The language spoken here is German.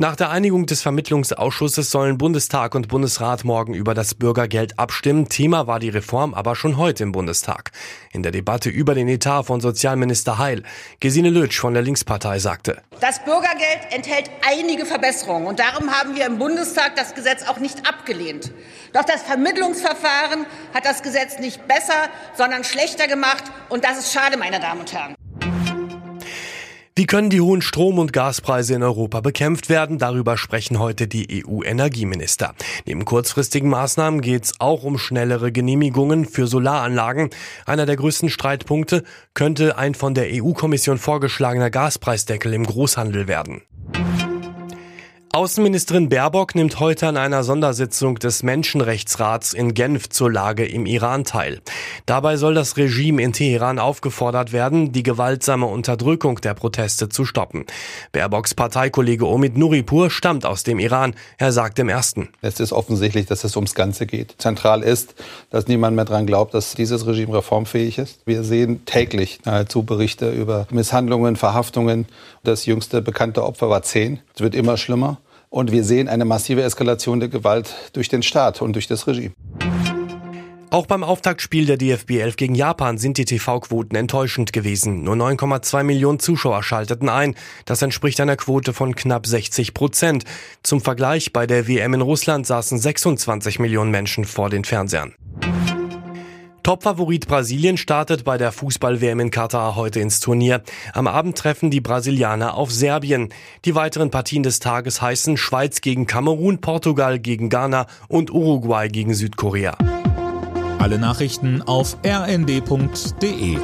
Nach der Einigung des Vermittlungsausschusses sollen Bundestag und Bundesrat morgen über das Bürgergeld abstimmen. Thema war die Reform aber schon heute im Bundestag. In der Debatte über den Etat von Sozialminister Heil, Gesine Lötsch von der Linkspartei sagte. Das Bürgergeld enthält einige Verbesserungen und darum haben wir im Bundestag das Gesetz auch nicht abgelehnt. Doch das Vermittlungsverfahren hat das Gesetz nicht besser, sondern schlechter gemacht und das ist schade, meine Damen und Herren. Wie können die hohen Strom- und Gaspreise in Europa bekämpft werden? Darüber sprechen heute die EU-Energieminister. Neben kurzfristigen Maßnahmen geht es auch um schnellere Genehmigungen für Solaranlagen. Einer der größten Streitpunkte könnte ein von der EU-Kommission vorgeschlagener Gaspreisdeckel im Großhandel werden. Außenministerin Baerbock nimmt heute an einer Sondersitzung des Menschenrechtsrats in Genf zur Lage im Iran teil. Dabei soll das Regime in Teheran aufgefordert werden, die gewaltsame Unterdrückung der Proteste zu stoppen. Baerbocks Parteikollege Omid Nuripur stammt aus dem Iran. Er sagt im ersten. Es ist offensichtlich, dass es ums Ganze geht. Zentral ist, dass niemand mehr daran glaubt, dass dieses Regime reformfähig ist. Wir sehen täglich nahezu Berichte über Misshandlungen, Verhaftungen. Das jüngste bekannte Opfer war zehn. Es wird immer schlimmer. Und wir sehen eine massive Eskalation der Gewalt durch den Staat und durch das Regime. Auch beim Auftaktspiel der DFB 11 gegen Japan sind die TV-Quoten enttäuschend gewesen. Nur 9,2 Millionen Zuschauer schalteten ein. Das entspricht einer Quote von knapp 60 Prozent. Zum Vergleich, bei der WM in Russland saßen 26 Millionen Menschen vor den Fernsehern. Topfavorit Brasilien startet bei der Fußball-WM in Katar heute ins Turnier. Am Abend treffen die Brasilianer auf Serbien. Die weiteren Partien des Tages heißen Schweiz gegen Kamerun, Portugal gegen Ghana und Uruguay gegen Südkorea. Alle Nachrichten auf rnd.de